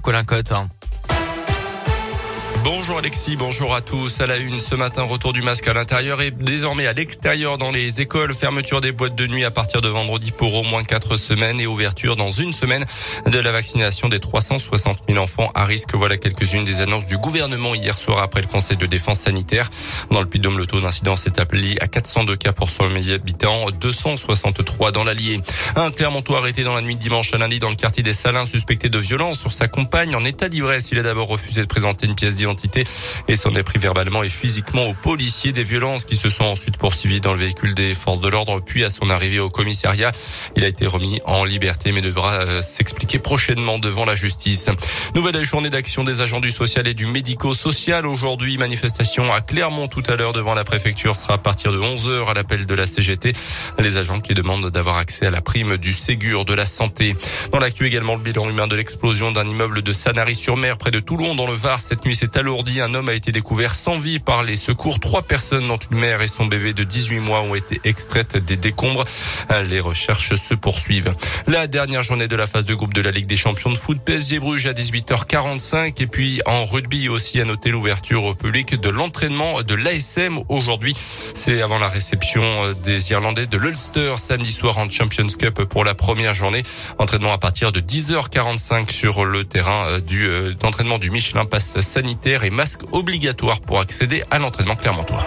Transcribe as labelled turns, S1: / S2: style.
S1: Colin Cotte.
S2: Bonjour Alexis, bonjour à tous. À la une ce matin, retour du masque à l'intérieur et désormais à l'extérieur dans les écoles. Fermeture des boîtes de nuit à partir de vendredi pour au moins quatre semaines et ouverture dans une semaine de la vaccination des 360 000 enfants à risque. Voilà quelques-unes des annonces du gouvernement hier soir après le Conseil de défense sanitaire. Dans le Puy-de-Dôme, le taux d'incidence est appelé à 402 cas pour 100 000 habitants, 263 dans l'Allier. Un Clermontois arrêté dans la nuit de dimanche à lundi dans le quartier des Salins, suspecté de violence sur sa compagne en état d'ivresse. Il a d'abord refusé de présenter une pièce d'identité et s'en est pris verbalement et physiquement aux policiers des violences qui se sont ensuite poursuivies dans le véhicule des forces de l'ordre puis à son arrivée au commissariat. Il a été remis en liberté mais devra euh, s'expliquer prochainement devant la justice. Nouvelle journée d'action des agents du social et du médico-social. Aujourd'hui, manifestation à Clermont tout à l'heure devant la préfecture sera à partir de 11h à l'appel de la CGT. Les agents qui demandent d'avoir accès à la prime du Ségur de la santé. Dans l'actu également, le bilan humain de l'explosion d'un immeuble de Sanary-sur-Mer près de Toulon dans le Var. Cette nuit, c'est alourdi. Un homme a été découvert sans vie par les secours. Trois personnes, dont une mère et son bébé de 18 mois, ont été extraites des décombres. Les recherches se poursuivent. La dernière journée de la phase de groupe de la Ligue des champions de foot PSG Bruges à 18h45. Et puis en rugby aussi à noter l'ouverture au public de l'entraînement de l'ASM aujourd'hui. C'est avant la réception des Irlandais de l'Ulster samedi soir en Champions Cup pour la première journée. Entraînement à partir de 10h45 sur le terrain du d'entraînement du Michelin Pass sanitaire et masque obligatoire pour accéder à l'entraînement clermontois.